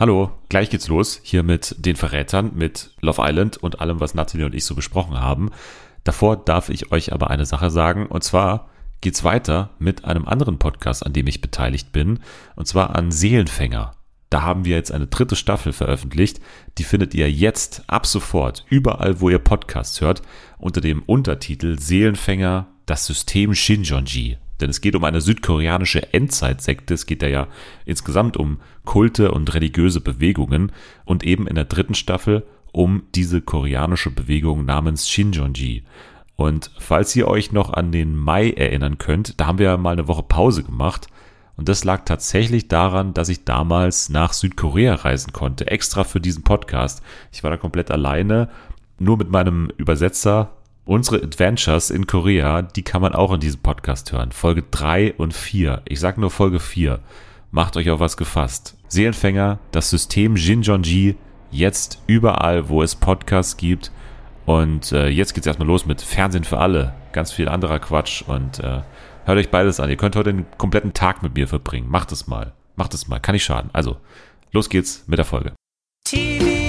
Hallo, gleich geht's los hier mit den Verrätern, mit Love Island und allem, was Natalie und ich so besprochen haben. Davor darf ich euch aber eine Sache sagen, und zwar geht's weiter mit einem anderen Podcast, an dem ich beteiligt bin, und zwar an Seelenfänger. Da haben wir jetzt eine dritte Staffel veröffentlicht. Die findet ihr jetzt ab sofort überall, wo ihr Podcasts hört, unter dem Untertitel Seelenfänger, das System Shinjonji. Denn es geht um eine südkoreanische Endzeitsekte. Es geht da ja insgesamt um Kulte und religiöse Bewegungen und eben in der dritten Staffel um diese koreanische Bewegung namens Shinjonji. Und falls ihr euch noch an den Mai erinnern könnt, da haben wir ja mal eine Woche Pause gemacht. Und das lag tatsächlich daran, dass ich damals nach Südkorea reisen konnte, extra für diesen Podcast. Ich war da komplett alleine, nur mit meinem Übersetzer Unsere Adventures in Korea, die kann man auch in diesem Podcast hören. Folge 3 und 4. Ich sag nur Folge 4. Macht euch auf was gefasst. Seelenfänger, das System Jinjonji, jetzt überall, wo es Podcasts gibt. Und äh, jetzt geht's erstmal los mit Fernsehen für alle. Ganz viel anderer Quatsch. Und äh, hört euch beides an. Ihr könnt heute den kompletten Tag mit mir verbringen. Macht es mal. Macht es mal. Kann nicht schaden. Also, los geht's mit der Folge. TV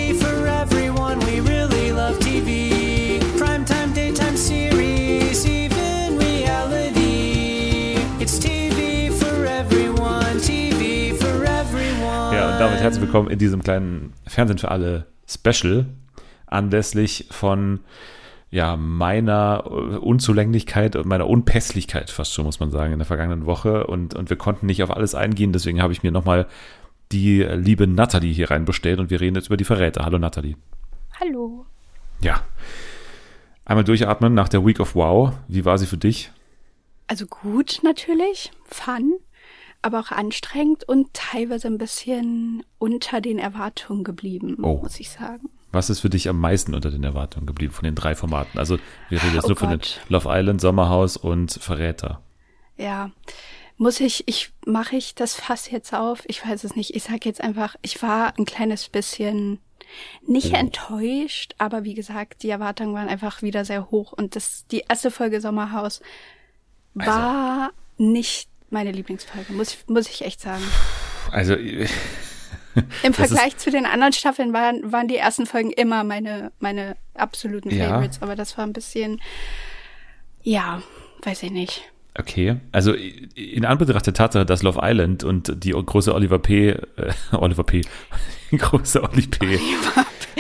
damit herzlich willkommen in diesem kleinen Fernsehen für alle Special anlässlich von ja, meiner Unzulänglichkeit und meiner Unpässlichkeit fast schon, muss man sagen, in der vergangenen Woche. Und, und wir konnten nicht auf alles eingehen, deswegen habe ich mir nochmal die liebe Nathalie hier reinbestellt und wir reden jetzt über die Verräter. Hallo Nathalie. Hallo. Ja. Einmal durchatmen nach der Week of Wow. Wie war sie für dich? Also gut natürlich, fun, aber auch anstrengend und teilweise ein bisschen unter den Erwartungen geblieben, Oh. muss ich sagen. Was ist für dich am meisten unter den Erwartungen geblieben von den drei Formaten? Also wir reden jetzt Oh nur von den Gott. Love Island, Sommerhaus und Verräter. Ja. Muss ich, ich mache ich das Fass jetzt auf? Ich weiß es nicht. Ich sage jetzt einfach, ich war ein kleines bisschen nicht Oh. enttäuscht, aber wie gesagt, die Erwartungen waren einfach wieder sehr hoch und das die erste Folge Sommerhaus war nicht meine Lieblingsfolge, muss ich, muss ich echt sagen. Also Im Das ist- Vergleich zu den anderen Staffeln waren, waren die ersten Folgen immer meine, meine absoluten Ja. Favorites, aber das war ein bisschen, ja, weiß ich nicht. Okay, also in Anbetracht der Tatsache, dass Love Island und die große Oliver P., äh, Oliver P., die große Oli P.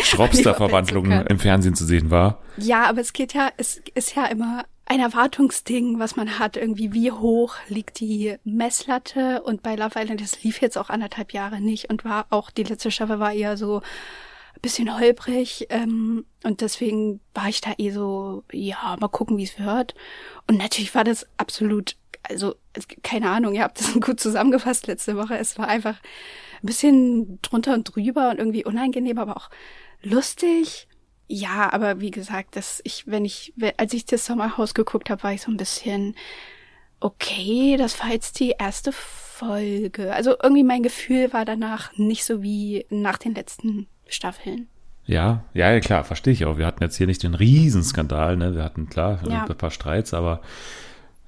Schropster-Verwandlung P. im Fernsehen zu sehen war. Ja, aber es geht ja, es ist ja immer ein Erwartungsding, was man hat, irgendwie wie hoch liegt die Messlatte und bei Love Island, das lief jetzt auch anderthalb Jahre nicht und war auch, die letzte Staffel war eher so ein bisschen holprig ähm, und deswegen war ich da eh so, ja, mal gucken, wie es wird. Und natürlich war das absolut, also keine Ahnung, ihr habt das gut zusammengefasst letzte Woche. Es war einfach ein bisschen drunter und drüber und irgendwie unangenehm, aber auch lustig. Ja, aber wie gesagt, das ich, wenn ich, als ich das Sommerhaus geguckt habe, war ich so ein bisschen okay, das war jetzt die erste Folge. Also irgendwie mein Gefühl war danach nicht so wie nach den letzten Staffeln. Ja, ja, ja, klar, verstehe ich auch. Wir hatten jetzt hier nicht den Riesenskandal, ne? Wir hatten klar Ja. ein paar Streits, aber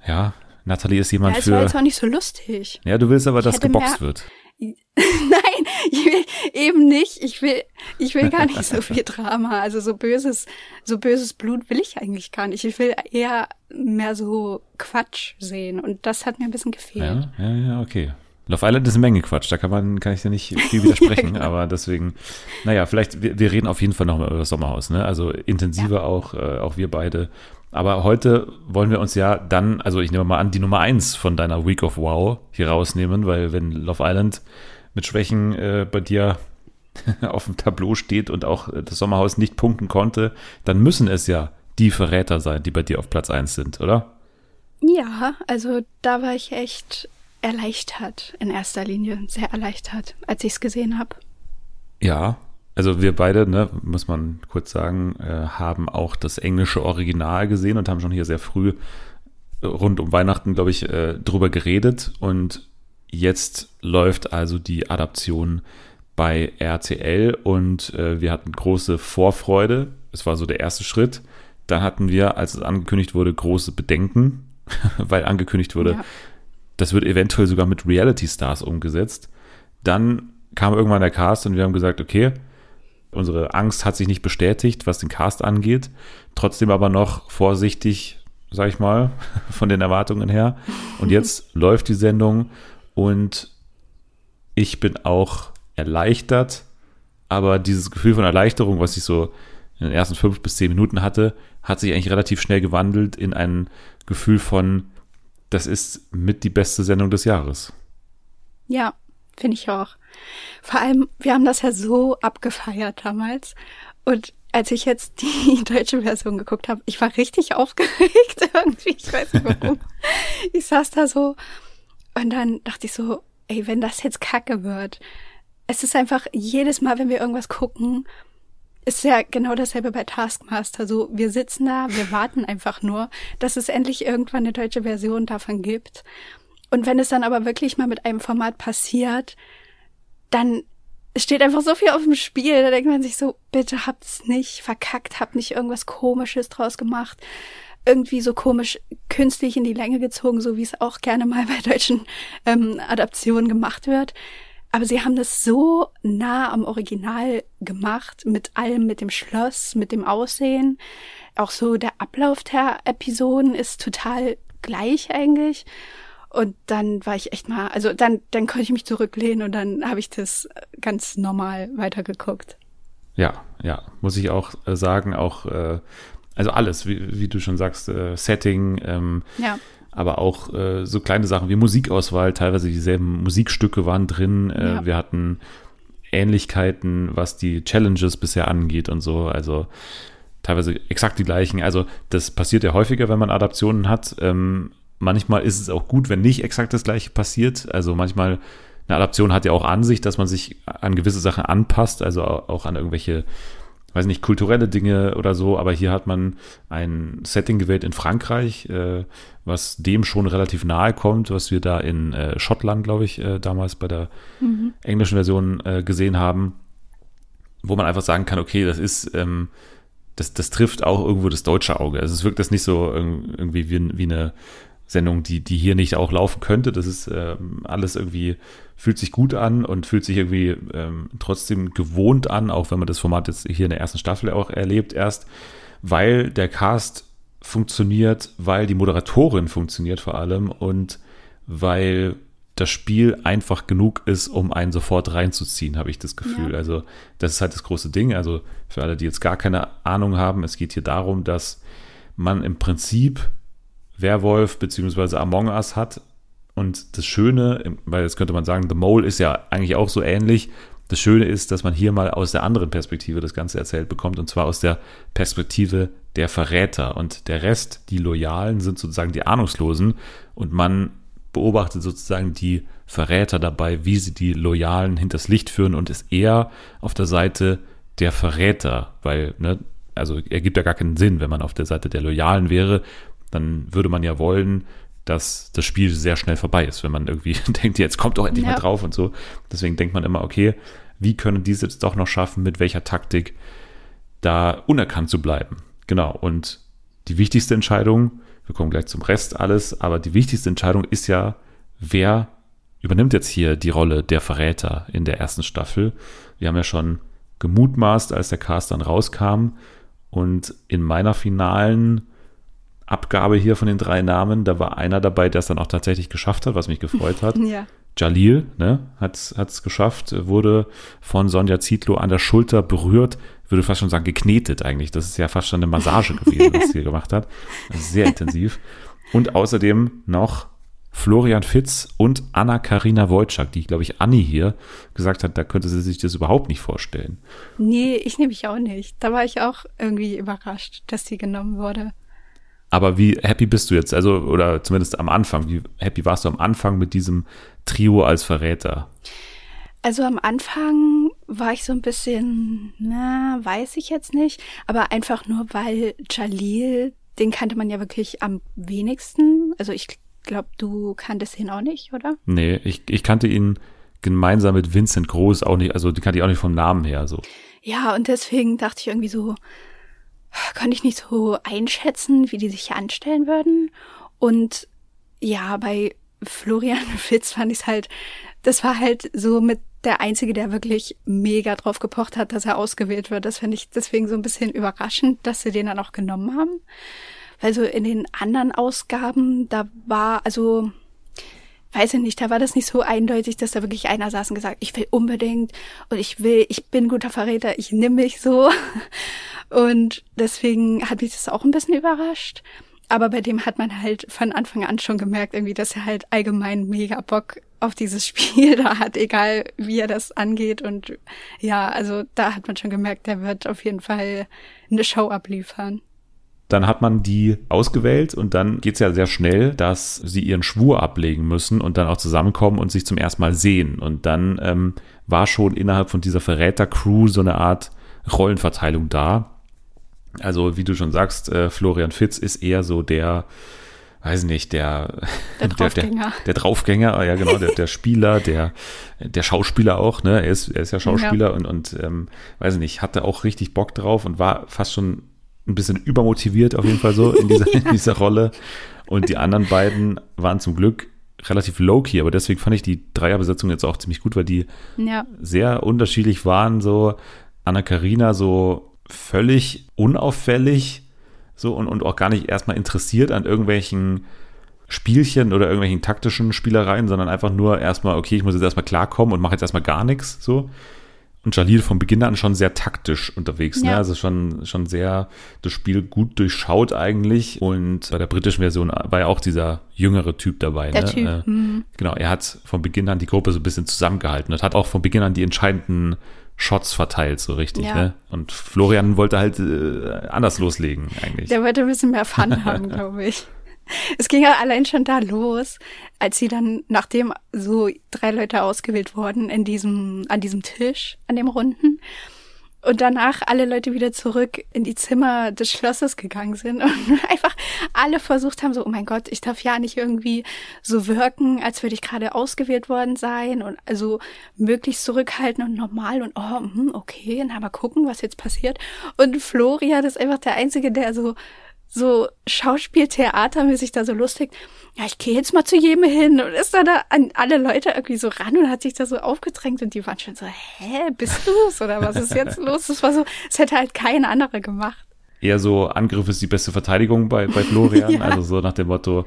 ja, Nathalie ist jemand Ja, es war für. jetzt auch nicht so lustig. Ja, du willst aber, dass hätte geboxt mehr- wird. Nein, ich will eben nicht. Ich will, ich will gar nicht so viel Drama. Also so böses, so böses Blut will ich eigentlich gar nicht. Ich will eher mehr so Quatsch sehen. Und das hat mir ein bisschen gefehlt. Ja, ja, ja, okay. Love Island ist eine Menge Quatsch, da kann man, kann ich dir nicht viel widersprechen, genau. aber deswegen, naja, vielleicht, wir, wir reden auf jeden Fall nochmal über das Sommerhaus, ne? Also intensiver auch, äh, auch wir beide. Aber heute wollen wir uns ja dann, also ich nehme mal an, die Nummer eins von deiner Week of Wow hier rausnehmen, weil wenn Love Island mit Schwächen äh, bei dir auf dem Tableau steht und auch äh, das Sommerhaus nicht punkten konnte, dann müssen es ja die Verräter sein, die bei dir auf Platz eins sind, oder? Ja, also da war ich echt erleichtert in erster Linie. Sehr erleichtert, als ich es gesehen habe. Ja, also wir beide, ne, muss man kurz sagen, äh, haben auch das englische Original gesehen und haben schon hier sehr früh rund um Weihnachten, glaube ich, äh, drüber geredet. Und jetzt läuft also die Adaption bei RTL und äh, wir hatten große Vorfreude. Es war so der erste Schritt. Dann hatten wir, als es angekündigt wurde, große Bedenken, weil angekündigt wurde, Ja. das wird eventuell sogar mit Reality Stars umgesetzt. Dann kam irgendwann der Cast und wir haben gesagt, okay, unsere Angst hat sich nicht bestätigt, was den Cast angeht. Trotzdem aber noch vorsichtig, sag ich mal, von den Erwartungen her. Und jetzt läuft die Sendung und ich bin auch erleichtert, aber dieses Gefühl von Erleichterung, was ich so in den ersten fünf bis zehn Minuten hatte, hat sich eigentlich relativ schnell gewandelt in ein Gefühl von, das ist mit die beste Sendung des Jahres. Ja, finde ich auch. Vor allem, wir haben das ja so abgefeiert damals. Und als ich jetzt die deutsche Version geguckt habe, ich war richtig aufgeregt irgendwie. Ich weiß nicht warum. ich saß da so und dann dachte ich so, ey, wenn das jetzt kacke wird. Es ist einfach jedes Mal, wenn wir irgendwas gucken, ist ja genau dasselbe bei Taskmaster. So, wir sitzen da, wir warten einfach nur, dass es endlich irgendwann eine deutsche Version davon gibt. Und wenn es dann aber wirklich mal mit einem Format passiert, dann steht einfach so viel auf dem Spiel. Da denkt man sich so, bitte habt es nicht verkackt, habt nicht irgendwas Komisches draus gemacht. Irgendwie so komisch künstlich in die Länge gezogen, so wie es auch gerne mal bei deutschen ähm, Adaptionen gemacht wird. Aber sie haben das so nah am Original gemacht, mit allem, mit dem Schloss, mit dem Aussehen. Auch so der Ablauf der Episoden ist total gleich eigentlich. Und dann war ich echt mal, also dann, dann konnte ich mich zurücklehnen und dann habe ich das ganz normal weitergeguckt. Ja, ja, muss ich auch äh, sagen, auch, äh, also alles, wie, wie du schon sagst, äh, Setting, ähm, Ja. aber auch äh, so kleine Sachen wie Musikauswahl, teilweise dieselben Musikstücke waren drin. Äh, Ja. Wir hatten Ähnlichkeiten, was die Challenges bisher angeht und so. Also teilweise exakt die gleichen. Also das passiert ja häufiger, wenn man Adaptionen hat. Ähm, manchmal ist es auch gut, wenn nicht exakt das gleiche passiert. Also manchmal eine Adaption hat ja auch an sich, dass man sich an gewisse Sachen anpasst, also au- auch an irgendwelche weiß nicht, kulturelle Dinge oder so, aber hier hat man ein Setting gewählt in Frankreich, äh, was dem schon relativ nahe kommt, was wir da in äh, Schottland, glaube ich, äh, damals bei der englischen Version äh, gesehen haben, wo man einfach sagen kann, okay, das ist, ähm, das, das trifft auch irgendwo das deutsche Auge. Also es wirkt das nicht so irg- irgendwie wie, wie eine Sendung, die, die hier nicht auch laufen könnte. Das ist ähm, alles irgendwie, fühlt sich gut an und fühlt sich irgendwie ähm, trotzdem gewohnt an, auch wenn man das Format jetzt hier in der ersten Staffel auch erlebt erst, weil der Cast funktioniert, weil die Moderatorin funktioniert vor allem und weil das Spiel einfach genug ist, um einen sofort reinzuziehen, habe ich das Gefühl. Ja. Also das ist halt das große Ding. Also für alle, die jetzt gar keine Ahnung haben, es geht hier darum, dass man im Prinzip Werwolf beziehungsweise Among Us hat. Und das Schöne, weil jetzt könnte man sagen, The Mole ist ja eigentlich auch so ähnlich. Das Schöne ist, dass man hier mal aus der anderen Perspektive das Ganze erzählt bekommt, und zwar aus der Perspektive der Verräter. Und der Rest, die Loyalen, sind sozusagen die Ahnungslosen. Und man beobachtet sozusagen die Verräter dabei, wie sie die Loyalen hinters Licht führen und ist eher auf der Seite der Verräter, weil, ne, also ergibt ja gar keinen Sinn, wenn man auf der Seite der Loyalen wäre, dann würde man ja wollen, dass das Spiel sehr schnell vorbei ist, wenn man irgendwie denkt, jetzt kommt doch endlich Ja. mal drauf und so. Deswegen denkt man immer, okay, wie können die es jetzt doch noch schaffen, mit welcher Taktik da unerkannt zu bleiben? Genau. Und die wichtigste Entscheidung, wir kommen gleich zum Rest alles, aber die wichtigste Entscheidung ist ja, wer übernimmt jetzt hier die Rolle der Verräter in der ersten Staffel? Wir haben ja schon gemutmaßt, als der Cast dann rauskam und in meiner finalen Abgabe hier von den drei Namen, da war einer dabei, der es dann auch tatsächlich geschafft hat, was mich gefreut hat. Ja. Jalil ne, hat es geschafft, wurde von Sonja Zietlow an der Schulter berührt, würde fast schon sagen geknetet eigentlich. Das ist ja fast schon eine Massage gewesen, was sie hier gemacht hat. Also sehr intensiv. Und außerdem noch Florian Fitz und Anna-Karina Wojcik, die, glaube ich, Anni hier gesagt hat, da könnte sie sich das überhaupt nicht vorstellen. Nee, ich nehme mich auch nicht. Da war ich auch irgendwie überrascht, dass die genommen wurde. Aber wie happy bist du jetzt? Also, oder zumindest am Anfang, wie happy warst du am Anfang mit diesem Trio als Verräter? Also am Anfang war ich so ein bisschen, na, weiß ich jetzt nicht, aber einfach nur, weil Jalil, den kannte man ja wirklich am wenigsten. Also ich glaube, du kanntest ihn auch nicht, oder? Nee, ich, ich kannte ihn gemeinsam mit Vincent Groß auch nicht, also die kannte ich auch nicht vom Namen her. So. Ja, und deswegen dachte ich irgendwie so, konnte ich nicht so einschätzen, wie die sich hier anstellen würden. Und ja, bei Florian Fitz fand ich es halt, das war halt so mit der Einzige, der wirklich mega drauf gepocht hat, dass er ausgewählt wird. Das finde ich deswegen so ein bisschen überraschend, dass sie den dann auch genommen haben. Weil so in den anderen Ausgaben, da war, also, weiß ich nicht, da war das nicht so eindeutig, dass da wirklich einer saß und gesagt, ich will unbedingt und ich will, ich bin guter Verräter, ich nimm mich so. Und deswegen hat mich das auch ein bisschen überrascht. Aber bei dem hat man halt von Anfang an schon gemerkt, irgendwie, dass er halt allgemein mega Bock auf dieses Spiel da hat, egal wie er das angeht. Und ja, also da hat man schon gemerkt, der wird auf jeden Fall eine Show abliefern. Dann hat man die ausgewählt und dann geht's ja sehr schnell, dass sie ihren Schwur ablegen müssen und dann auch zusammenkommen und sich zum ersten Mal sehen. Und dann ähm, war schon innerhalb von dieser Verräter-Crew so eine Art Rollenverteilung da. Also, wie du schon sagst, äh, Florian Fitz ist eher so der, weiß nicht, der Der der, der, Draufgänger. der Draufgänger, ah ja genau, der, der Spieler, der, der Schauspieler auch, ne? Er ist, er ist ja Schauspieler und, und ähm, weiß nicht, hatte auch richtig Bock drauf und war fast schon ein bisschen übermotiviert auf jeden Fall so in dieser, in dieser Rolle. Und die anderen beiden waren zum Glück relativ low-key, aber deswegen fand ich die Dreierbesetzung jetzt auch ziemlich gut, weil die Ja, sehr unterschiedlich waren. So Anna Karina so völlig unauffällig so und, und auch gar nicht erstmal interessiert an irgendwelchen Spielchen oder irgendwelchen taktischen Spielereien, sondern einfach nur erstmal, okay, ich muss jetzt erstmal klarkommen und mache jetzt erstmal gar nichts so. Und Jalil von Beginn an schon sehr taktisch unterwegs, ne? Ja. Also schon, schon sehr das Spiel gut durchschaut eigentlich. Und bei der britischen Version war ja auch dieser jüngere Typ dabei. der ne? Typ. Äh, mhm. Genau, er hat von Beginn an die Gruppe so ein bisschen zusammengehalten und hat auch von Beginn an die entscheidenden Shots verteilt, so richtig. Ja. Ne? Und Florian wollte halt äh, anders loslegen eigentlich. Der wollte ein bisschen mehr Fun haben, glaube ich. Es ging ja allein schon da los, als sie dann, nachdem so drei Leute ausgewählt wurden in diesem, an diesem Tisch, an dem Runden, und danach alle Leute wieder zurück in die Zimmer des Schlosses gegangen sind und einfach alle versucht haben, so, oh mein Gott, ich darf ja nicht irgendwie so wirken, als würde ich gerade ausgewählt worden sein und also möglichst zurückhalten und normal und oh, hm, okay, na mal gucken, was jetzt passiert. Und Florian ist einfach der Einzige, der so so Schauspieltheatermäßig da so lustig, ja, ich gehe jetzt mal zu jedem hin und ist dann da an alle Leute irgendwie so ran und hat sich da so aufgedrängt und die waren schon so, hä, bist du's oder was ist jetzt los? Das war so, es hätte halt kein anderer gemacht. Eher so, Angriff ist die beste Verteidigung bei, bei Florian, Ja. also so nach dem Motto.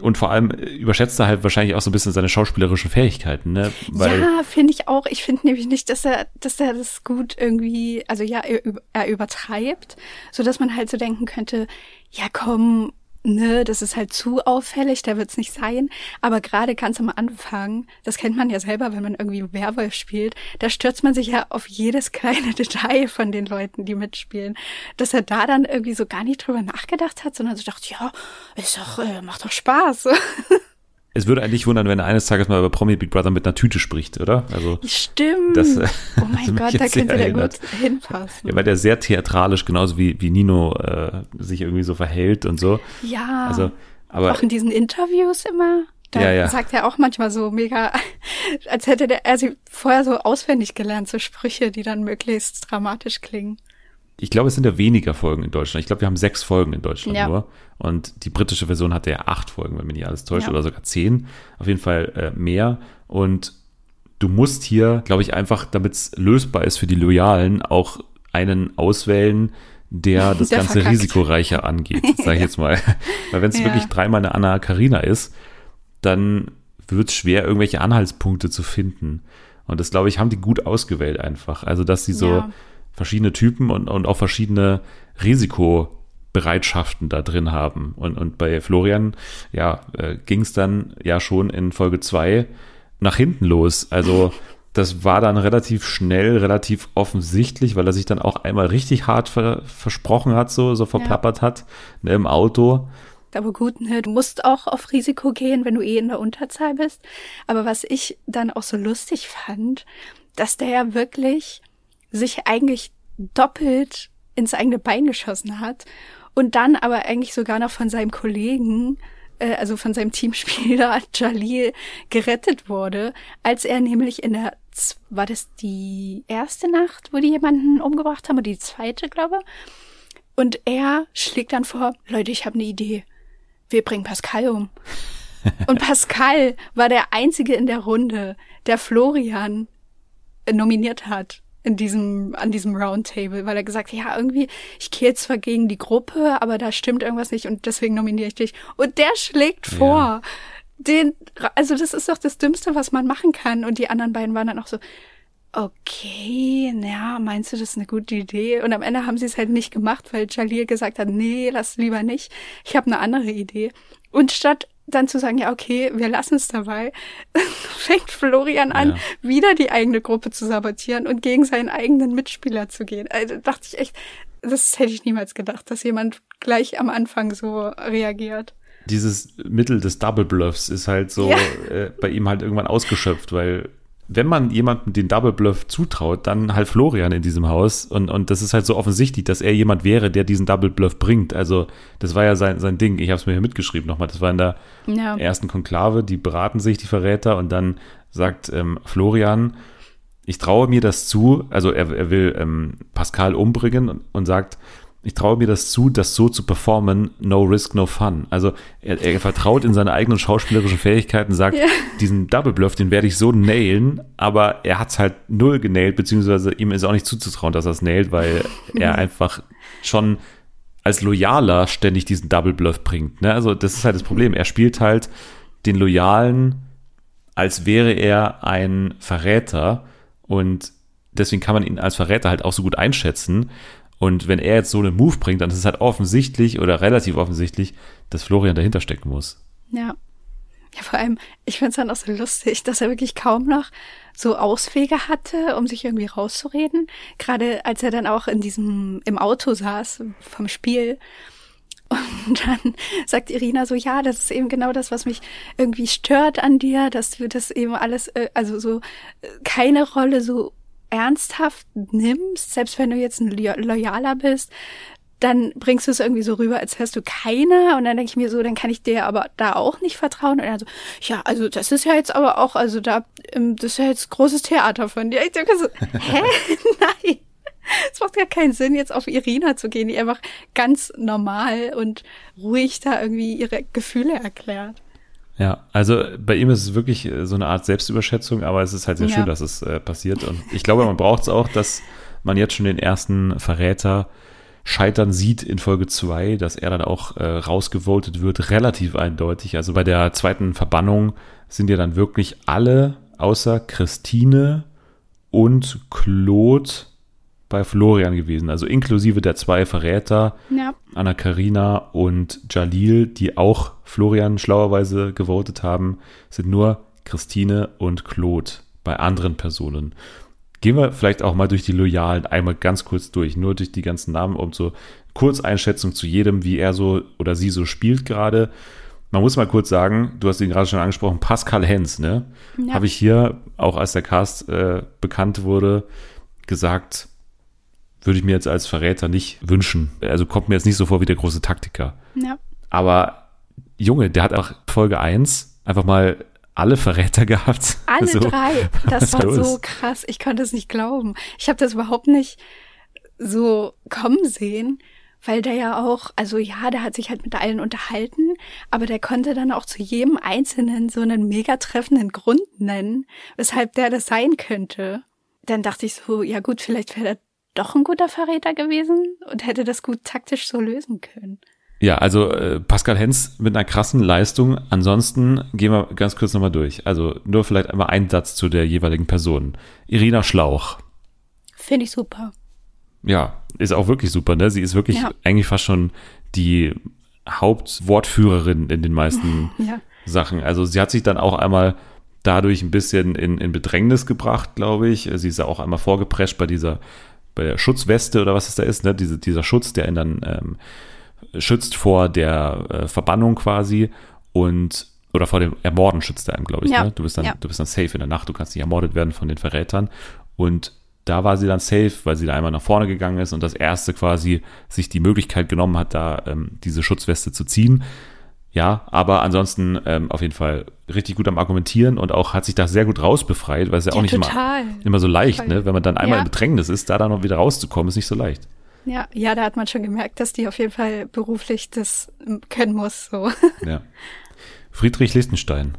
Und vor allem äh, überschätzt er halt wahrscheinlich auch so ein bisschen seine schauspielerischen Fähigkeiten, ne? Weil, ja, finde ich auch. Ich finde nämlich nicht, dass er, dass er das gut irgendwie, also ja, er, er übertreibt, so dass man halt so denken könnte, ja komm, ne, das ist halt zu auffällig, da wird's nicht sein. Aber gerade ganz am Anfang, das kennt man ja selber, wenn man irgendwie Werwolf spielt, da stürzt man sich ja auf jedes kleine Detail von den Leuten, die mitspielen. Dass er da dann irgendwie so gar nicht drüber nachgedacht hat, sondern so dachte, ja, ist doch, äh, macht doch Spaß. es würde eigentlich wundern, wenn er eines Tages mal über Promi Big Brother mit einer Tüte spricht, oder? Also, Stimmt. Das, äh, oh mein Gott, da könnte der gut hinpassen. ja, weil der sehr theatralisch, genauso wie, wie Nino äh, sich irgendwie so verhält und so. Ja. Also, aber auch in diesen Interviews immer. Da Ja, ja. sagt er auch manchmal so mega, als hätte der, er sie vorher so auswendig gelernt, so Sprüche, die dann möglichst dramatisch klingen. Ich glaube, es sind ja weniger Folgen in Deutschland. Ich glaube, wir haben sechs Folgen in Deutschland Ja. nur. Und die britische Version hatte ja acht Folgen, wenn mich nicht alles täuscht, Ja. oder sogar zehn. Auf jeden Fall äh, mehr. Und du musst hier, glaube ich, einfach, damit es lösbar ist für die Loyalen, auch einen auswählen, der das Der Ganze verkackt. risikoreicher angeht, sage ich jetzt mal. Weil wenn es Ja. wirklich dreimal eine Anna Karina ist, dann wird es schwer, irgendwelche Anhaltspunkte zu finden. Und das, glaube ich, haben die gut ausgewählt einfach. Also, dass sie so. Verschiedene Typen und, und auch verschiedene Risikobereitschaften da drin haben. Und, und bei Florian, ja, äh, ging es dann ja schon in Folge zwei nach hinten los. Also, das war dann relativ schnell, relativ offensichtlich, weil er sich dann auch einmal richtig hart ver versprochen hat, so, so verplappert hat, ne, im Auto. Aber gut, ne, du musst auch auf Risiko gehen, wenn du eh in der Unterzahl bist. Aber was ich dann auch so lustig fand, dass der ja wirklich sich eigentlich doppelt ins eigene Bein geschossen hat und dann aber eigentlich sogar noch von seinem Kollegen, äh, also von seinem Teamspieler Jalil gerettet wurde, als er nämlich in der, war das die erste Nacht, wo die jemanden umgebracht haben, oder die zweite, glaube und er schlägt dann vor, Leute, ich habe eine Idee. Wir bringen Pascal um. Und Pascal war der Einzige in der Runde, der Florian nominiert hat in diesem, an diesem Roundtable, weil er gesagt hat, ja, irgendwie, ich gehe zwar gegen die Gruppe, aber da stimmt irgendwas nicht und deswegen nominiere ich dich. Und der schlägt Ja. vor. Den, also das ist doch das Dümmste, was man machen kann. Und die anderen beiden waren dann auch so, okay, ja, meinst du, das ist eine gute Idee? Und am Ende haben sie es halt nicht gemacht, weil Jalil gesagt hat, nee, lass lieber nicht. Ich habe eine andere Idee. Und statt dann zu sagen, ja, okay, wir lassen es dabei, fängt Florian an, Ja. wieder die eigene Gruppe zu sabotieren und gegen seinen eigenen Mitspieler zu gehen. Also dachte ich echt, das hätte ich niemals gedacht, dass jemand gleich am Anfang so reagiert. Dieses Mittel des Double Bluffs ist halt so Ja. äh, bei ihm halt irgendwann ausgeschöpft, weil wenn man jemandem den Double Bluff zutraut, dann halt Florian in diesem Haus und, und das ist halt so offensichtlich, dass er jemand wäre, der diesen Double Bluff bringt. Also das war ja sein, sein Ding. Ich habe es mir hier mitgeschrieben nochmal. Das war in der Ja. ersten Konklave, die beraten sich, die Verräter, und dann sagt ähm, Florian, ich traue mir das zu, also er, er will ähm, Pascal umbringen und, und sagt, ich traue mir das zu, das so zu performen, no risk, no fun. Also er, er vertraut in seine eigenen schauspielerischen Fähigkeiten, sagt, Ja. diesen Double Bluff, den werde ich so nailen, aber er hat es halt null genailt, beziehungsweise ihm ist auch nicht zuzutrauen, dass er es nailt, weil er einfach schon als Loyaler ständig diesen Double Bluff bringt. Ne? Also das ist halt das Problem. Er spielt halt den Loyalen, als wäre er ein Verräter und deswegen kann man ihn als Verräter halt auch so gut einschätzen. Und wenn er jetzt so einen Move bringt, dann ist es halt offensichtlich oder relativ offensichtlich, dass Florian dahinter stecken muss. Ja. Ja, vor allem, ich finde es dann auch so lustig, dass er wirklich kaum noch so Auswege hatte, um sich irgendwie rauszureden. Gerade als er dann auch in diesem, im Auto saß vom Spiel. Und dann sagt Irina so, ja, das ist eben genau das, was mich irgendwie stört an dir, dass du das eben alles, äh, also so äh, keine Rolle so ernsthaft nimmst, selbst wenn du jetzt ein Lo- Loyaler bist, dann bringst du es irgendwie so rüber, als wärst du keiner. Und dann denke ich mir so, dann kann ich dir aber da auch nicht vertrauen. Und er so, ja, also das ist ja jetzt aber auch, also da, ähm, das ist ja jetzt großes Theater von dir. Ich denke so, hä? Nein. Es macht ja keinen Sinn, jetzt auf Irina zu gehen, die einfach ganz normal und ruhig da irgendwie ihre Gefühle erklärt. Ja, also bei ihm ist es wirklich äh, so eine Art Selbstüberschätzung, aber es ist halt sehr Ja. schön, dass es äh, passiert. Und ich glaube, man braucht es auch, dass man jetzt schon den ersten Verräter scheitern sieht in Folge 2, dass er dann auch äh, rausgevotet wird, relativ eindeutig. Also bei der zweiten Verbannung sind ja dann wirklich alle außer Christine und Claude bei Florian gewesen. Also inklusive der zwei Verräter, Ja. Anna Karina und Jalil, die auch Florian schlauerweise gewotet haben, sind nur Christine und Claude bei anderen Personen. Gehen wir vielleicht auch mal durch die Loyalen einmal ganz kurz durch, nur durch die ganzen Namen, um so Kurzeinschätzung zu jedem, wie er so oder sie so spielt gerade. Man muss mal kurz sagen, du hast ihn gerade schon angesprochen, Pascal Hens, ne? Ja. Habe ich hier, auch als der Cast äh, bekannt wurde, gesagt, würde ich mir jetzt als Verräter nicht wünschen. Also kommt mir jetzt nicht so vor wie der große Taktiker. Ja. Aber Junge, der hat auch Folge 1 einfach mal alle Verräter gehabt. Alle So, drei. was Das war los? so krass. Ich konnte es nicht glauben. Ich habe das überhaupt nicht so kommen sehen, weil der ja auch, also ja, der hat sich halt mit allen unterhalten, aber der konnte dann auch zu jedem Einzelnen so einen mega treffenden Grund nennen, weshalb der das sein könnte. Dann dachte ich so, ja gut, vielleicht wäre er doch ein guter Verräter gewesen und hätte das gut taktisch so lösen können. Ja, also äh, Pascal Hens mit einer krassen Leistung. Ansonsten gehen wir ganz kurz nochmal durch. Also nur vielleicht einmal ein Satz zu der jeweiligen Person. Irina Schlauch. Finde ich super. Ja, ist auch wirklich super, ne? Sie ist wirklich Ja. eigentlich fast schon die Hauptwortführerin in den meisten Ja. Sachen. Also sie hat sich dann auch einmal dadurch ein bisschen in, in Bedrängnis gebracht, glaube ich. Sie ist ja auch einmal vorgeprescht bei dieser, bei der Schutzweste oder was es da ist, ne? Diese, dieser Schutz, der ihn dann ähm, schützt vor der äh, Verbannung quasi und oder vor dem Ermorden schützt er einem, glaube ich. Ja. Ne? Du bist dann, Ja. du bist dann safe in der Nacht, du kannst nicht ermordet werden von den Verrätern. Und da war sie dann safe, weil sie da einmal nach vorne gegangen ist und das erste quasi sich die Möglichkeit genommen hat, da ähm, diese Schutzweste zu ziehen. Ja, aber ansonsten ähm, auf jeden Fall richtig gut am Argumentieren und auch hat sich da sehr gut rausbefreit, weil es ja auch Ja, nicht total. immer, immer so leicht, Voll. ne? Wenn man dann einmal Ja. in Bedrängnis ist, da dann noch wieder rauszukommen, ist nicht so leicht. Ja, ja, da hat man schon gemerkt, dass die auf jeden Fall beruflich das ähm, können muss, so. Ja. Friedrich Lichtenstein.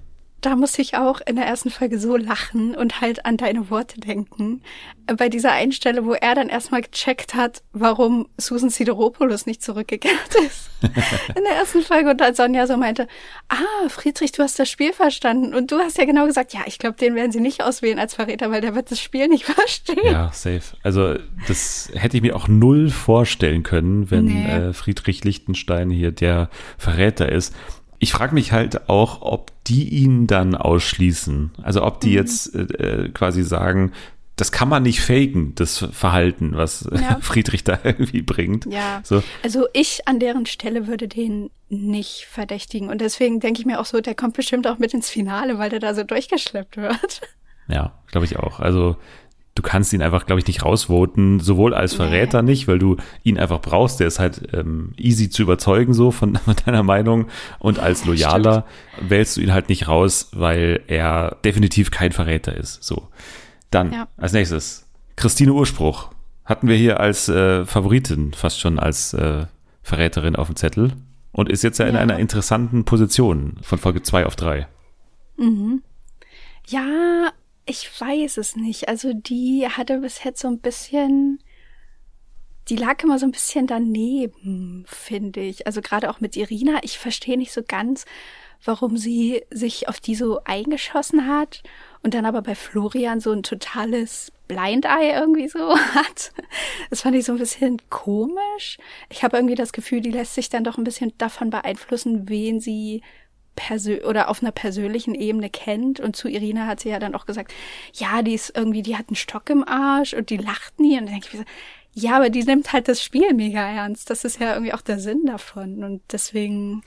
Da musste ich auch in der ersten Folge so lachen und halt an deine Worte denken. Bei dieser einen Stelle, wo er dann erstmal gecheckt hat, warum Susan Sideropoulos nicht zurückgekehrt ist. in der ersten Folge und dann Sonja so meinte, ah, Friedrich, du hast das Spiel verstanden. Und du hast ja genau gesagt, ja, ich glaube, den werden sie nicht auswählen als Verräter, weil der wird das Spiel nicht verstehen. Ja, safe. Also das hätte ich mir auch null vorstellen können, wenn Nee. äh, Friedrich Lichtenstein hier der Verräter ist. Ich frage mich halt auch, ob die ihn dann ausschließen. Also ob Mhm. die jetzt äh, äh, quasi sagen, das kann man nicht faken, das Verhalten, was äh, Ja. Friedrich da irgendwie bringt. Ja. So, Also ich an deren Stelle würde den nicht verdächtigen. Und deswegen denke ich mir auch so, der kommt bestimmt auch mit ins Finale, weil der da so durchgeschleppt wird. Ja, glaube ich auch. Also du kannst ihn einfach, glaube ich, nicht rausvoten, sowohl als Verräter nicht, weil du ihn einfach brauchst. Der ist halt ähm, easy zu überzeugen so von, von deiner Meinung und als Loyaler wählst du ihn halt nicht raus, weil er definitiv kein Verräter ist. So, dann Ja. als nächstes Christine Urspruch hatten wir hier als äh, Favoritin fast schon als äh, Verräterin auf dem Zettel und ist jetzt ja in Ja. einer interessanten Position von Folge zwei auf drei. Ja, ich weiß es nicht. Also die hatte bis jetzt so ein bisschen, die lag immer so ein bisschen daneben, finde ich. Also gerade auch mit Irina. Ich verstehe nicht so ganz, warum sie sich auf die so eingeschossen hat und dann aber bei Florian so ein totales Blind Eye irgendwie so hat. Das fand ich so ein bisschen komisch. Ich habe irgendwie das Gefühl, die lässt sich dann doch ein bisschen davon beeinflussen, wen sie persö oder auf einer persönlichen Ebene kennt. Und zu Irina hat sie ja dann auch gesagt, ja, die ist irgendwie, die hat einen Stock im Arsch und die lacht nie. Und dann denke ich mir so, ja, aber die nimmt halt das Spiel mega ernst. Das ist ja irgendwie auch der Sinn davon. Und deswegen,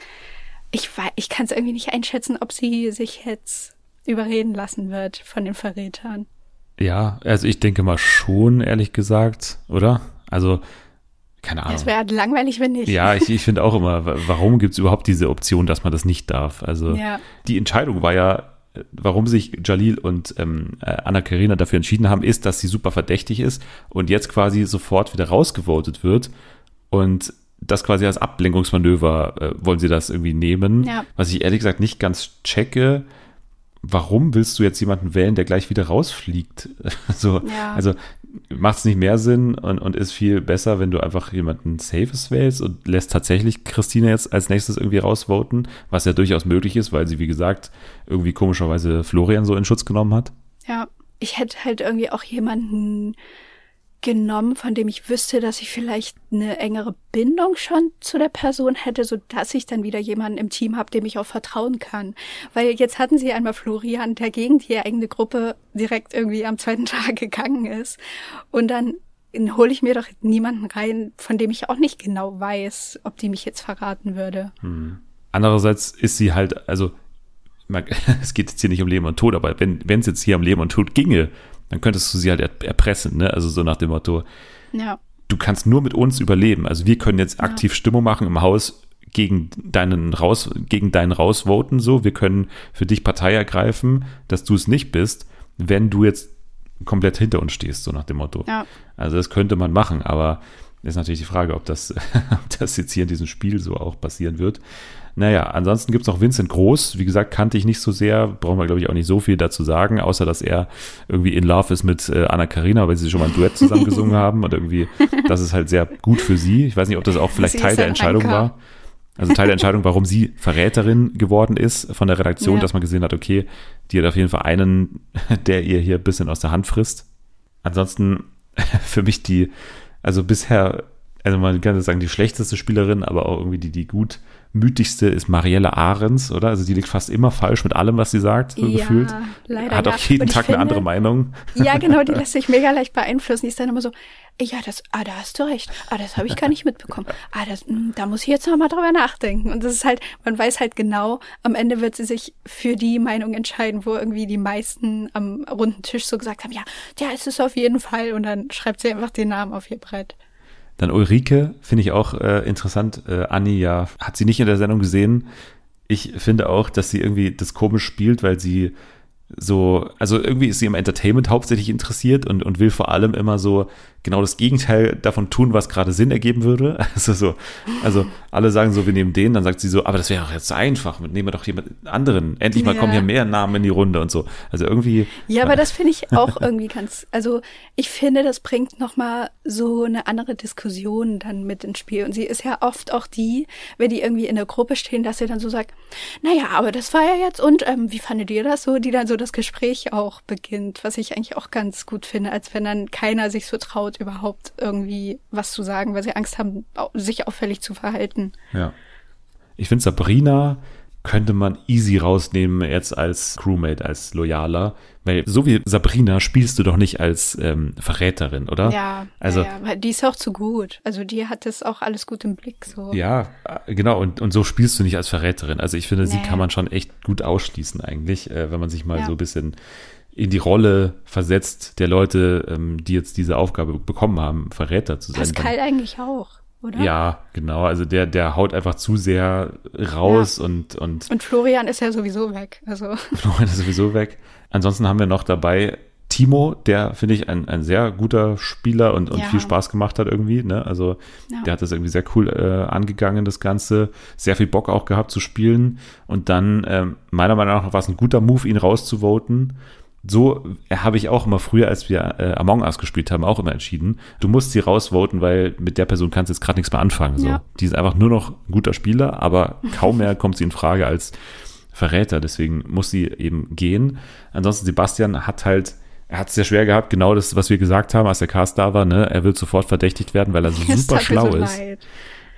ich weiß, ich kann es irgendwie nicht einschätzen, ob sie sich jetzt überreden lassen wird von den Verrätern. Ja, also ich denke mal schon, ehrlich gesagt, oder? Also, keine Ahnung. Es wäre langweilig, wenn nicht. Ja, ich, ich finde auch immer, wa- warum gibt es überhaupt diese Option, dass man das nicht darf? Also Ja. die Entscheidung war ja, warum sich Jalil und ähm, äh, Anna Karina dafür entschieden haben, ist, dass sie super verdächtig ist und jetzt quasi sofort wieder rausgevotet wird und das quasi als Ablenkungsmanöver äh, wollen sie das irgendwie nehmen, Ja. was ich ehrlich gesagt nicht ganz checke. Warum willst du jetzt jemanden wählen, der gleich wieder rausfliegt? so, Ja. also macht es nicht mehr Sinn und, und ist viel besser, wenn du einfach jemanden Safes wählst und lässt tatsächlich Christine jetzt als nächstes irgendwie rausvoten, was ja durchaus möglich ist, weil sie, wie gesagt, irgendwie komischerweise Florian so in Schutz genommen hat. Ja, ich hätte halt irgendwie auch jemanden genommen, von dem ich wüsste, dass ich vielleicht eine engere Bindung schon zu der Person hätte, so dass ich dann wieder jemanden im Team habe, dem ich auch vertrauen kann. Weil jetzt hatten sie einmal Florian, der gegen die eigene Gruppe direkt irgendwie am zweiten Tag gegangen ist. Und dann hole ich mir doch niemanden rein, von dem ich auch nicht genau weiß, ob die mich jetzt verraten würde. Andererseits ist sie halt, also es geht jetzt hier nicht um Leben und Tod, aber wenn es jetzt hier um Leben und Tod ginge, dann könntest du sie halt er- erpressen, ne? Also so nach dem Motto, Ja, du kannst nur mit uns überleben. Also wir können jetzt aktiv Stimmung machen im Haus gegen deinen raus, gegen deinen rausvoten, so. Wir können für dich Partei ergreifen, dass du es nicht bist, wenn du jetzt komplett hinter uns stehst, so nach dem Motto. ja. Also das könnte man machen, aber ist natürlich die Frage, ob das, ob das jetzt hier in diesem Spiel so auch passieren wird. Naja, ansonsten gibt's noch Vincent Groß. Wie gesagt, kannte ich nicht so sehr. Brauchen wir, glaube ich, auch nicht so viel dazu sagen, außer dass er irgendwie in Love ist mit äh, Anna Karina, weil sie schon mal ein Duett zusammen gesungen haben. Und irgendwie, das ist halt sehr gut für sie. Ich weiß nicht, ob das auch vielleicht Sie Teil der Entscheidung Anker. war. Also Teil der Entscheidung, warum sie Verräterin geworden ist von der Redaktion, Ja. dass man gesehen hat, okay, die hat auf jeden Fall einen, der ihr hier ein bisschen aus der Hand frisst. Ansonsten für mich die, also bisher, also man kann sagen, die schlechteste Spielerin, aber auch irgendwie die, die gut mütigste ist Marielle Ahrens, oder? Also die liegt fast immer falsch mit allem, was sie sagt, so Ja, gefühlt. leider Hat ja. auch jeden Und ich Tag eine finde- andere Meinung. Ja, genau, die lässt sich mega leicht beeinflussen. Die ist dann immer so, ja, das, ah, da hast du recht. Ah, das habe ich gar nicht mitbekommen. Ah, das, hm, da muss ich jetzt noch mal drüber nachdenken. Und das ist halt, man weiß halt genau, am Ende wird sie sich für die Meinung entscheiden, wo irgendwie die meisten am runden Tisch so gesagt haben, ja, der ist es auf jeden Fall. Und dann schreibt sie einfach den Namen auf ihr Brett. Dann Ulrike, finde ich auch äh, interessant. Äh, Anni, ja, hat sie nicht in der Sendung gesehen. Ich finde auch, dass sie irgendwie das komisch spielt, weil sie so, also irgendwie ist sie im Entertainment hauptsächlich interessiert und, und will vor allem immer so genau das Gegenteil davon tun, was gerade Sinn ergeben würde. Also so, also alle sagen so, wir nehmen den, dann sagt sie so, aber das wäre doch jetzt einfach, nehmen wir doch jemand anderen. Endlich mal Ja. kommen hier mehr Namen in die Runde und so. Also irgendwie, Ja, aber das finde ich auch irgendwie ganz, also ich finde, das bringt nochmal so eine andere Diskussion dann mit ins Spiel. Und sie ist ja oft auch die, wenn die irgendwie in der Gruppe stehen, dass sie dann so sagt, naja, aber das war ja jetzt und ähm, wie fandet ihr das so, die dann so das Gespräch auch beginnt, was ich eigentlich auch ganz gut finde, als wenn dann keiner sich so traut, überhaupt irgendwie was zu sagen, weil sie Angst haben, sich auffällig zu verhalten. ja. Ich finde Sabrina könnte man easy rausnehmen jetzt als Crewmate, als Loyaler, weil so wie Sabrina spielst du doch nicht als ähm, Verräterin, oder? Ja, Also ja, die ist auch zu gut. Also die hat das auch alles gut im Blick, so. Ja, äh, genau, und, und so spielst du nicht als Verräterin. Also ich finde, sie Nee. kann man schon echt gut ausschließen eigentlich, äh, wenn man sich mal Ja. so ein bisschen in die Rolle versetzt der Leute, ähm, die jetzt diese Aufgabe bekommen haben, Verräter zu sein. Dann- Pascal eigentlich auch, oder? ja, genau, also der, der haut einfach zu sehr raus und, und Und Florian ist ja sowieso weg. Also Florian ist sowieso weg. Ansonsten haben wir noch dabei Timo, der, finde ich, ein, ein sehr guter Spieler und, und Ja. viel Spaß gemacht hat irgendwie. Ne? Also Ja. der hat das irgendwie sehr cool äh, angegangen, das Ganze. Sehr viel Bock auch gehabt zu spielen. Und dann, ähm, meiner Meinung nach, war es ein guter Move, ihn rauszuvoten. So äh, habe ich auch immer früher, als wir äh, Among Us gespielt haben, auch immer entschieden. Du musst sie rausvoten, weil mit der Person kannst du jetzt gerade nichts mehr anfangen. So. Ja. Die ist einfach nur noch ein guter Spieler, aber kaum mehr kommt sie in Frage als Verräter. Deswegen muss sie eben gehen. Ansonsten Sebastian hat halt, er hat es sehr schwer gehabt, genau das, was wir gesagt haben, als der Cast da war. Ne? Er wird sofort verdächtigt werden, weil er so super schlau ist. leid.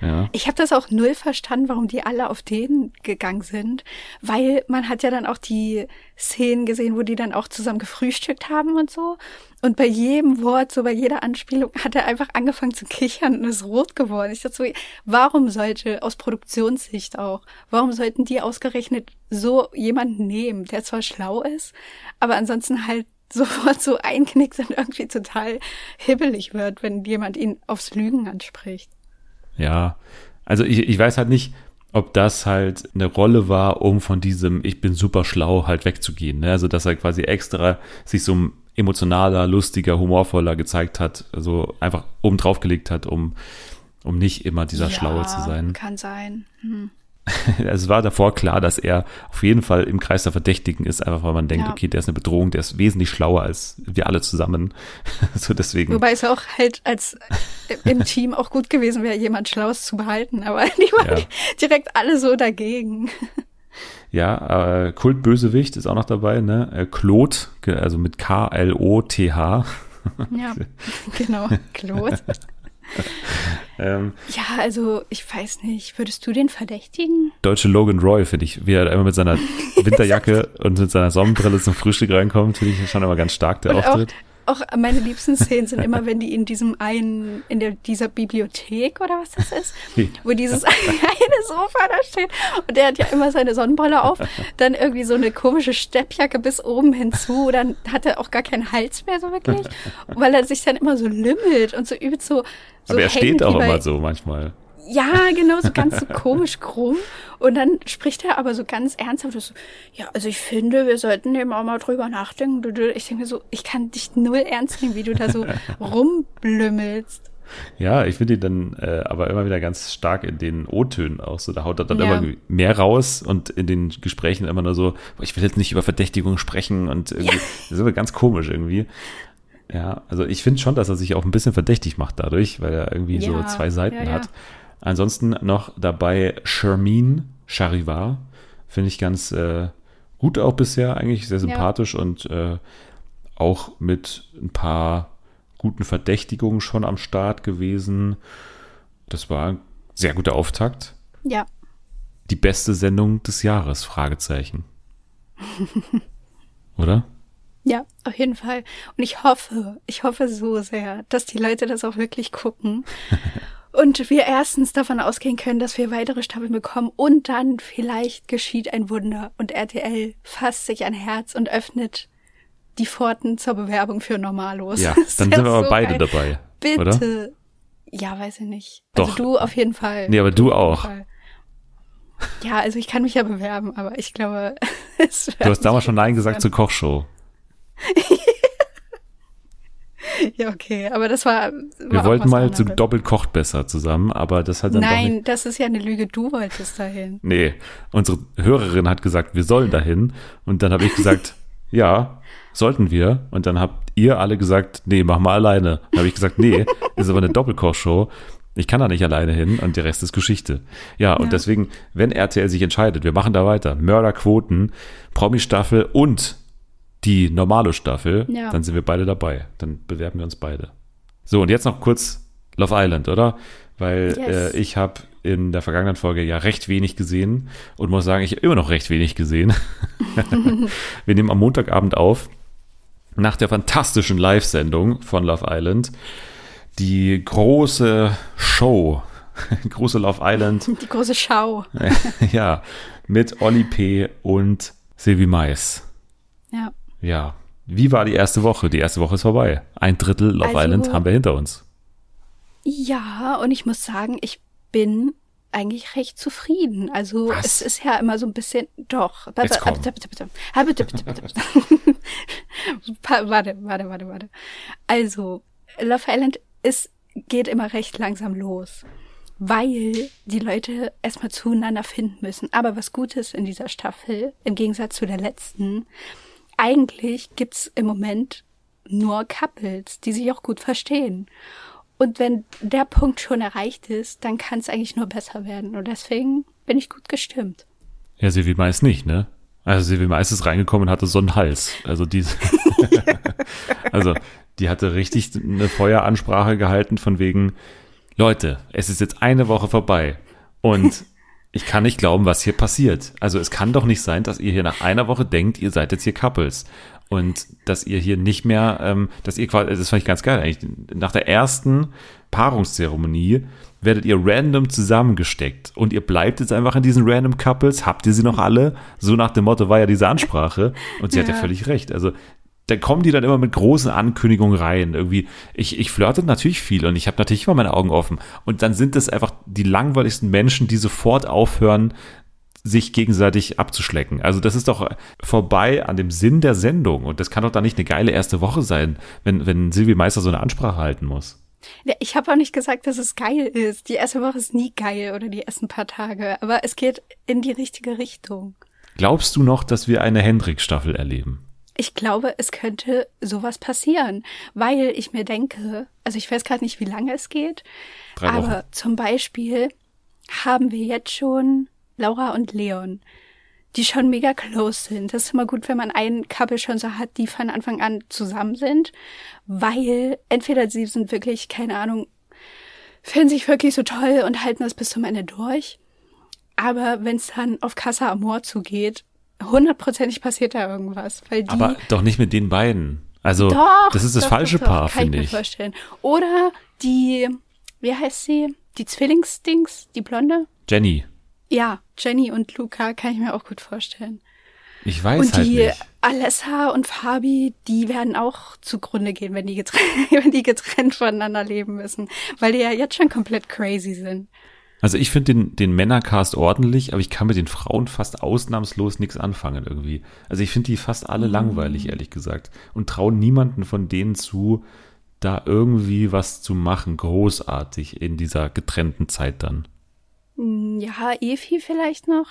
Ja. Ich habe das auch null verstanden, warum die alle auf den gegangen sind, weil man hat ja dann auch die Szenen gesehen, wo die dann auch zusammen gefrühstückt haben und so. Und bei jedem Wort, so bei jeder Anspielung, hat er einfach angefangen zu kichern und ist rot geworden. Ich dachte so, warum sollte, aus Produktionssicht auch, warum sollten die ausgerechnet so jemanden nehmen, der zwar schlau ist, aber ansonsten halt sofort so einknickt und irgendwie total hibbelig wird, wenn jemand ihn aufs Lügen anspricht. Ja, also ich, ich weiß halt nicht, ob das halt eine Rolle war, um von diesem Ich bin super schlau halt wegzugehen. Ne? Also dass er quasi extra sich so emotionaler, lustiger, humorvoller gezeigt hat, also einfach oben drauf gelegt hat, um, um nicht immer dieser Schlaue zu sein. Kann sein. Hm. Also es war davor klar, dass er auf jeden Fall im Kreis der Verdächtigen ist, einfach weil man denkt, Ja. okay, der ist eine Bedrohung, der ist wesentlich schlauer als wir alle zusammen. so deswegen. Wobei es auch halt als im Team auch gut gewesen wäre, jemand Schlaues zu behalten, aber die waren Ja. direkt alle so dagegen. Ja, äh, Kultbösewicht ist auch noch dabei, ne? Äh, Claude, also mit K-L-O-T-H. Ja, genau. Claude. Ähm, Ja, also ich weiß nicht, würdest du den verdächtigen? deutsche Logan Roy, finde ich, wie er immer mit seiner Winterjacke und mit seiner Sonnenbrille zum Frühstück reinkommt, finde ich schon immer ganz stark, der Und Auftritt. auch meine liebsten Szenen sind immer, wenn die in diesem einen, in der, dieser Bibliothek oder was das ist, wo dieses eine Sofa da steht und der hat ja immer seine Sonnenbrille auf, dann irgendwie so eine komische Steppjacke bis oben hinzu, dann hat er auch gar keinen Hals mehr so wirklich, weil er sich dann immer so lümmelt und so übelst so, so Aber er steht auch bei- immer so manchmal. Ja, genau, so ganz so komisch krumm. Und dann spricht er aber so ganz ernsthaft so, ja, also ich finde, wir sollten eben auch mal drüber nachdenken. Ich denke mir so, ich kann dich null ernst nehmen, wie du da so rumblümmelst. Ja, ich finde ihn dann äh, aber immer wieder ganz stark in den O-Tönen auch so. Da haut er dann Ja. immer mehr raus und in den Gesprächen immer nur so, "Boah, ich will jetzt nicht über Verdächtigung sprechen und irgendwie, das ist immer ganz komisch irgendwie. Ja, also ich finde schon, dass er sich auch ein bisschen verdächtig macht dadurch, weil er irgendwie so Ja, zwei Seiten ja, ja. hat. Ansonsten noch dabei Shermine Charivar, finde ich ganz äh, gut auch bisher, eigentlich sehr sympathisch und äh, auch mit ein paar guten Verdächtigungen schon am Start gewesen. Das war ein sehr guter Auftakt. Ja, Die beste Sendung des Jahres, Fragezeichen. Oder? ja, auf jeden Fall. Und ich hoffe, ich hoffe so sehr, dass die Leute das auch wirklich gucken. Und wir erstens davon ausgehen können, dass wir weitere Staffeln bekommen und dann vielleicht geschieht ein Wunder und RTL fasst sich ein Herz und öffnet die Pforten zur Bewerbung für Normalos. Ja, dann sind wir aber so beide geil. dabei. Bitte. Oder? Ja, weiß ich nicht. Doch. Also du auf jeden Fall. Nee, aber du auch. Ja, also ich kann mich ja bewerben, aber ich glaube, es Du hast damals schon Nein gesagt zur Kochshow. Ja, okay, aber das war. war Wir wollten mal zu anderes. doppelt kocht besser zusammen, aber das hat dann. Nein, das ist ja eine Lüge. Du wolltest dahin. Nee, unsere Hörerin hat gesagt, wir sollen dahin. Und dann habe ich gesagt, ja, sollten wir. Und dann habt ihr alle gesagt, nee, mach mal alleine. Dann habe ich gesagt, nee, ist aber eine Doppelkochshow. Ich kann da nicht alleine hin und der Rest ist Geschichte. Ja, und Ja. deswegen, wenn RTL sich entscheidet, wir machen da weiter, Mörderquoten, Promi-Staffel und die normale Staffel, Ja. dann sind wir beide dabei. Dann bewerben wir uns beide. So, und jetzt noch kurz Love Island, oder? Weil Yes. äh, ich habe in der vergangenen Folge ja recht wenig gesehen und muss sagen, ich habe immer noch recht wenig gesehen. wir nehmen am Montagabend auf, nach der fantastischen Live-Sendung von Love Island, die große Show, große Love Island, Die große Schau. ja, mit Olli P. und Silvi Mais. Ja. Ja, wie war die erste Woche? Die erste Woche ist vorbei. Ein Drittel Love Also- Island haben wir hinter uns. Ja, und ich muss sagen, ich bin eigentlich recht zufrieden. Also Was? es ist ja immer so ein bisschen doch. Jetzt komm. Warte, warte, warte, warte. Also, Love Island ist, geht immer recht langsam los. Weil die Leute erstmal zueinander finden müssen. Aber was Gutes in dieser Staffel, im Gegensatz zu der letzten, eigentlich gibt's im Moment nur Couples, die sich auch gut verstehen. Und wenn der Punkt schon erreicht ist, dann kann es eigentlich nur besser werden. Und deswegen bin ich gut gestimmt. Ja, Silvi Mais nicht, ne? Also Silvi Mais ist reingekommen und hatte so einen Hals. Also die, also die hatte richtig eine Feueransprache gehalten von wegen, Leute, es ist jetzt eine Woche vorbei und ich kann nicht glauben, was hier passiert. Also es kann doch nicht sein, dass ihr hier nach einer Woche denkt, ihr seid jetzt hier Couples und dass ihr hier nicht mehr, ähm, dass ihr quasi, das fand ich ganz geil eigentlich, nach der ersten Paarungszeremonie werdet ihr random zusammengesteckt und ihr bleibt jetzt einfach in diesen random Couples, habt ihr sie noch alle? So nach dem Motto war ja diese Ansprache und sie hat ja Ja. völlig recht. Also da kommen die dann immer mit großen Ankündigungen rein. Irgendwie, ich, ich flirte natürlich viel und ich habe natürlich immer meine Augen offen. Und dann sind es einfach die langweiligsten Menschen, die sofort aufhören, sich gegenseitig abzuschlecken. Also das ist doch vorbei an dem Sinn der Sendung. Und das kann doch da nicht eine geile erste Woche sein, wenn, wenn Silvi Meister so eine Ansprache halten muss. Ich habe auch nicht gesagt, dass es geil ist. Die erste Woche ist nie geil oder die ersten paar Tage. Aber es geht in die richtige Richtung. Glaubst du noch, dass wir eine Hendrik-Staffel erleben? Ich glaube, es könnte sowas passieren, weil ich mir denke, also ich weiß gerade nicht, wie lange es geht, Drei aber Wochen. zum Beispiel haben wir jetzt schon Laura und Leon, die schon mega close sind. Das ist immer gut, wenn man einen Couple schon so hat, die von Anfang an zusammen sind, weil entweder sie sind wirklich, keine Ahnung, finden sich wirklich so toll und halten das bis zum Ende durch. Aber wenn es dann auf Casa Amor zugeht, hundertprozentig passiert da irgendwas, weil die Aber doch nicht mit den beiden. Also, doch, das ist das doch, falsche doch, Paar, kann finde ich. ich. Mir vorstellen. Oder die, wie heißt sie? Die Zwillingsdings, die Blonde? Jenny, Ja, Jenny und Luca kann ich mir auch gut vorstellen. ich weiß und halt die nicht. Alessa und Fabi, die werden auch zugrunde gehen, wenn die, getrennt, wenn die getrennt voneinander leben müssen, weil die ja jetzt schon komplett crazy sind. Also ich finde den, den Männercast ordentlich, aber ich kann mit den Frauen fast ausnahmslos nichts anfangen irgendwie. Also ich finde die fast alle Mhm. langweilig, ehrlich gesagt. Und traue niemanden von denen zu, da irgendwie was zu machen, großartig in dieser getrennten Zeit dann. Hm, Ja, Efi vielleicht noch,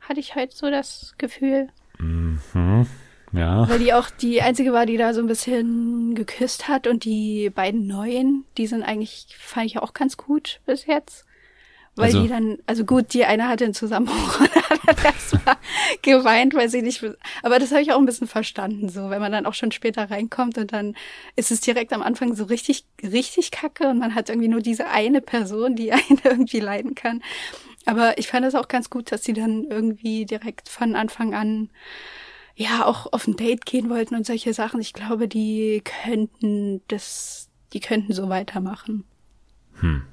hatte ich heute so das Gefühl. Ja. Weil die auch die einzige war, die da so ein bisschen geküsst hat und die beiden neuen, die sind eigentlich, fand ich auch ganz gut bis jetzt. Weil Also- die dann, also gut, die eine hatte einen Zusammenbruch und hat erstmal geweint, weil sie nicht, aber das habe ich auch ein bisschen verstanden, so, wenn man dann auch schon später reinkommt und dann ist es direkt am Anfang so richtig, richtig kacke und man hat irgendwie nur diese eine Person, die einen irgendwie leiden kann. Aber ich fand es auch ganz gut, dass sie dann irgendwie direkt von Anfang an ja auch auf ein Date gehen wollten und solche Sachen. Ich glaube, die könnten das, die könnten so weitermachen.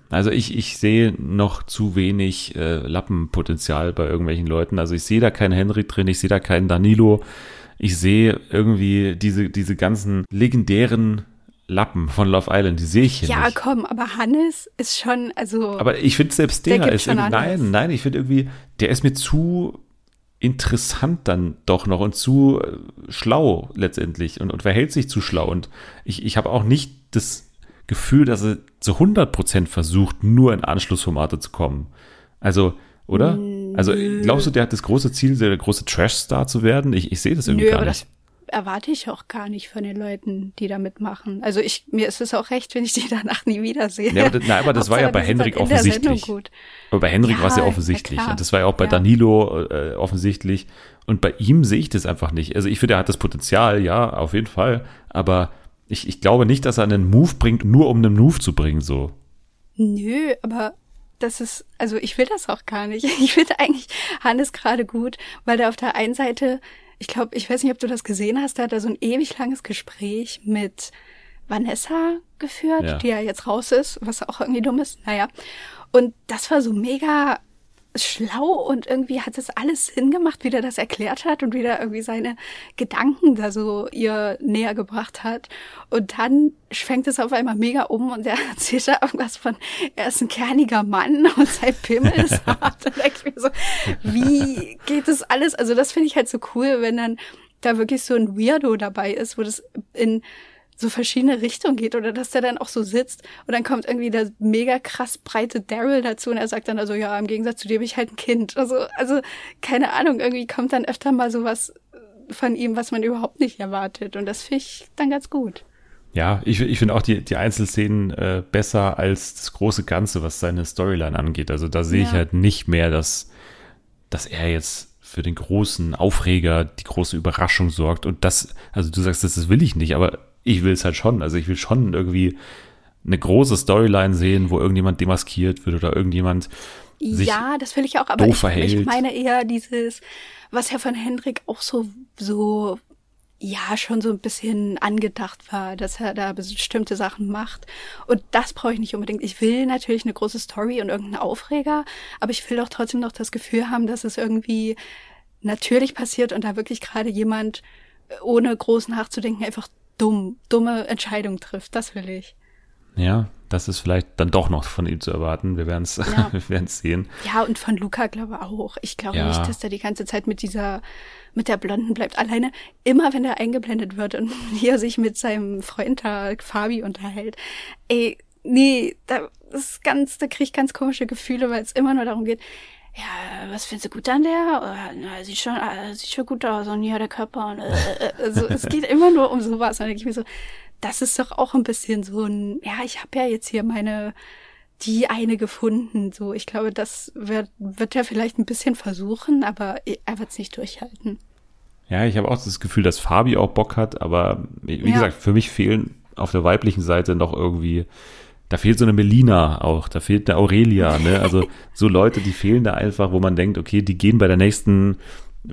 Also ich, ich sehe noch zu wenig äh, Lappenpotenzial bei irgendwelchen Leuten. Also ich sehe da keinen Henry drin, ich sehe da keinen Danilo. Ich sehe irgendwie diese, diese ganzen legendären Lappen von Love Island, die sehe ich hier Ja, nicht. komm, aber Hannes ist schon, also Aber ich finde selbst Der der, ist irgendwie, nein, nein, ich finde irgendwie, der ist mir zu interessant dann doch noch und zu äh, schlau letztendlich und, und verhält sich zu schlau. Und ich, ich habe auch nicht das Gefühl, dass er zu 100% versucht, nur in Anschlussformate zu kommen. Also, oder? Also, glaubst du, der hat das große Ziel, der große Trash-Star zu werden? Ich, ich sehe das irgendwie Nö, gar aber nicht. das erwarte ich auch gar nicht von den Leuten, die da mitmachen. Also ich, mir ist es auch recht, wenn ich die danach nie wiedersehe. Ja, aber, das- na, aber das war ja bei Henrik Sendung offensichtlich. Gut. Aber bei Henrik Ja, war es ja ja, offensichtlich. und das war ja auch bei Ja. Danilo äh, offensichtlich. Und bei ihm sehe ich das einfach nicht. Also ich finde, er hat das Potenzial, ja, auf jeden Fall. Aber ich, ich glaube nicht, dass er einen Move bringt, nur um einen Move zu bringen, so. Nö, aber das ist, also ich will das auch gar nicht. Ich finde eigentlich Hannes gerade gut, weil der auf der einen Seite, ich glaube, ich weiß nicht, ob du das gesehen hast, da hat er so ein ewig langes Gespräch mit Vanessa geführt, Ja. die ja jetzt raus ist, was auch irgendwie dumm ist. Naja. Und das war so mega schlau und irgendwie hat es alles Sinn gemacht, wie der das erklärt hat und wie der irgendwie seine Gedanken da so ihr näher gebracht hat. Und dann schwenkt es auf einmal mega um und er erzählt da irgendwas von, er ist ein kerniger Mann und sein Pimmel ist hart. Und denke ich mir so, wie geht das alles? Also das finde ich halt so cool, wenn dann da wirklich so ein Weirdo dabei ist, wo das in so verschiedene Richtungen geht oder dass der dann auch so sitzt und dann kommt irgendwie der mega krass breite Daryl dazu und er sagt dann also ja im Gegensatz zu dir bin ich halt ein Kind also also keine Ahnung irgendwie kommt dann öfter mal sowas von ihm was man überhaupt nicht erwartet und das finde ich dann ganz gut Ja, ich, ich finde auch die, die Einzelszenen äh, besser als das große Ganze, was seine Storyline angeht. Also da sehe ich Ja. halt nicht mehr, dass, dass er jetzt für den großen Aufreger, die große Überraschung sorgt. Und das, also du sagst, das will ich nicht, aber ich will es halt schon. Also ich will schon irgendwie eine große Storyline sehen, wo irgendjemand demaskiert wird oder irgendjemand sich ja das will ich auch aber ich, ich meine eher dieses was ja von Hendrik auch so so ja schon so ein bisschen angedacht war, dass er da bestimmte Sachen macht. Und das brauche ich nicht unbedingt. Ich will natürlich eine große Story und irgendeinen Aufreger, aber ich will doch trotzdem noch das Gefühl haben, dass es irgendwie natürlich passiert und da wirklich gerade jemand äh, ohne groß nachzudenken einfach dumm, dumme Entscheidungen trifft. Das will ich. Ja, das ist vielleicht dann doch noch von ihm zu erwarten. Wir werden es Ja. wir werden's sehen. Ja, und von Luca glaube auch. Ich glaube Ja. nicht, dass der die ganze Zeit mit dieser, mit der Blonden bleibt. Alleine immer, wenn er eingeblendet wird und hier sich mit seinem Freund da, Fabi unterhält. Ey, nee, da ist ganz, da krieg ich ganz komische Gefühle, weil es immer nur darum geht, ja, was findest du gut an der? Oder, na, sieht schon, äh, sieht schon gut aus und ja, der Körper und, äh, äh, also, es geht immer nur um sowas. Und dann denke ich mir so, das ist doch auch ein bisschen so ein, ja, ich habe ja jetzt hier meine, die eine gefunden. So, ich glaube, das wird, wird er vielleicht ein bisschen versuchen, aber er wird es nicht durchhalten. Ja, ich habe auch das Gefühl, dass Fabi auch Bock hat, aber wie Ja. gesagt, für mich fehlen auf der weiblichen Seite noch irgendwie, da fehlt so eine Melina auch, da fehlt eine Aurelia, ne? Also so Leute, die fehlen da einfach, wo man denkt, okay, die gehen bei der nächsten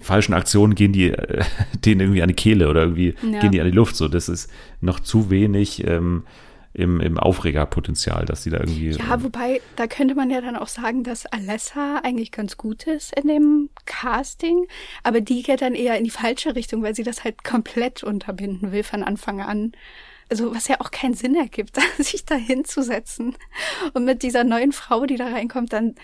falschen Aktion, gehen die äh, denen irgendwie an die Kehle oder irgendwie Ja. gehen die an die Luft. So, das ist noch zu wenig ähm, im, im Aufregerpotenzial, dass die da irgendwie. Ja, wobei, da könnte man ja dann auch sagen, dass Alessa eigentlich ganz gut ist in dem Casting, aber die geht dann eher in die falsche Richtung, weil sie das halt komplett unterbinden will von Anfang an. Also, was ja auch keinen Sinn ergibt, sich da hinzusetzen und mit dieser neuen Frau, die da reinkommt, dann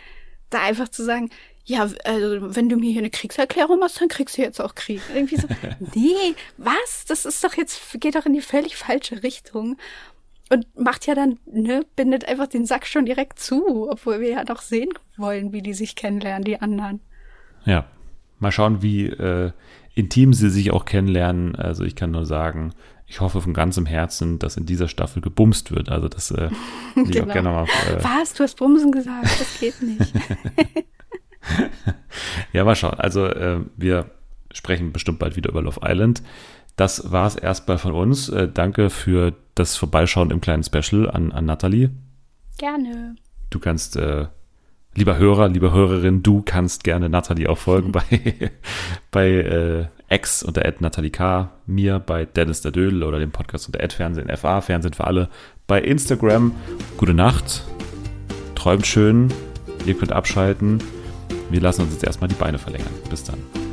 da einfach zu sagen, ja, also, wenn du mir hier eine Kriegserklärung machst, dann kriegst du jetzt auch Krieg. Irgendwie so, nee, was? Das ist doch jetzt, geht doch in die völlig falsche Richtung. Und macht ja dann, ne, bindet einfach den Sack schon direkt zu, obwohl wir ja noch sehen wollen, wie die sich kennenlernen, die anderen. Ja, mal schauen, wie äh, intim sie sich auch kennenlernen. Also ich kann nur sagen, ich hoffe von ganzem Herzen, dass in dieser Staffel gebumst wird. Also das äh, will ich auch Genau. gerne mal. Äh, Was? Du hast Bumsen gesagt, das geht nicht. ja, mal schauen. Also äh, wir sprechen bestimmt bald wieder über Love Island. Das war es erstmal von uns. Äh, danke für das Vorbeischauen im kleinen Special an, an Nathalie. Gerne. Du kannst, äh, lieber Hörer, liebe Hörerin, du kannst gerne Nathalie auch folgen bei, bei äh, X unter Ed Nathalie K, mir bei Dennis der Dödel oder dem Podcast unter Ed Fernsehen FA, Fernsehen für alle, bei Instagram. Gute Nacht, träumt schön, ihr könnt abschalten. Wir lassen uns jetzt erstmal die Beine verlängern. Bis dann.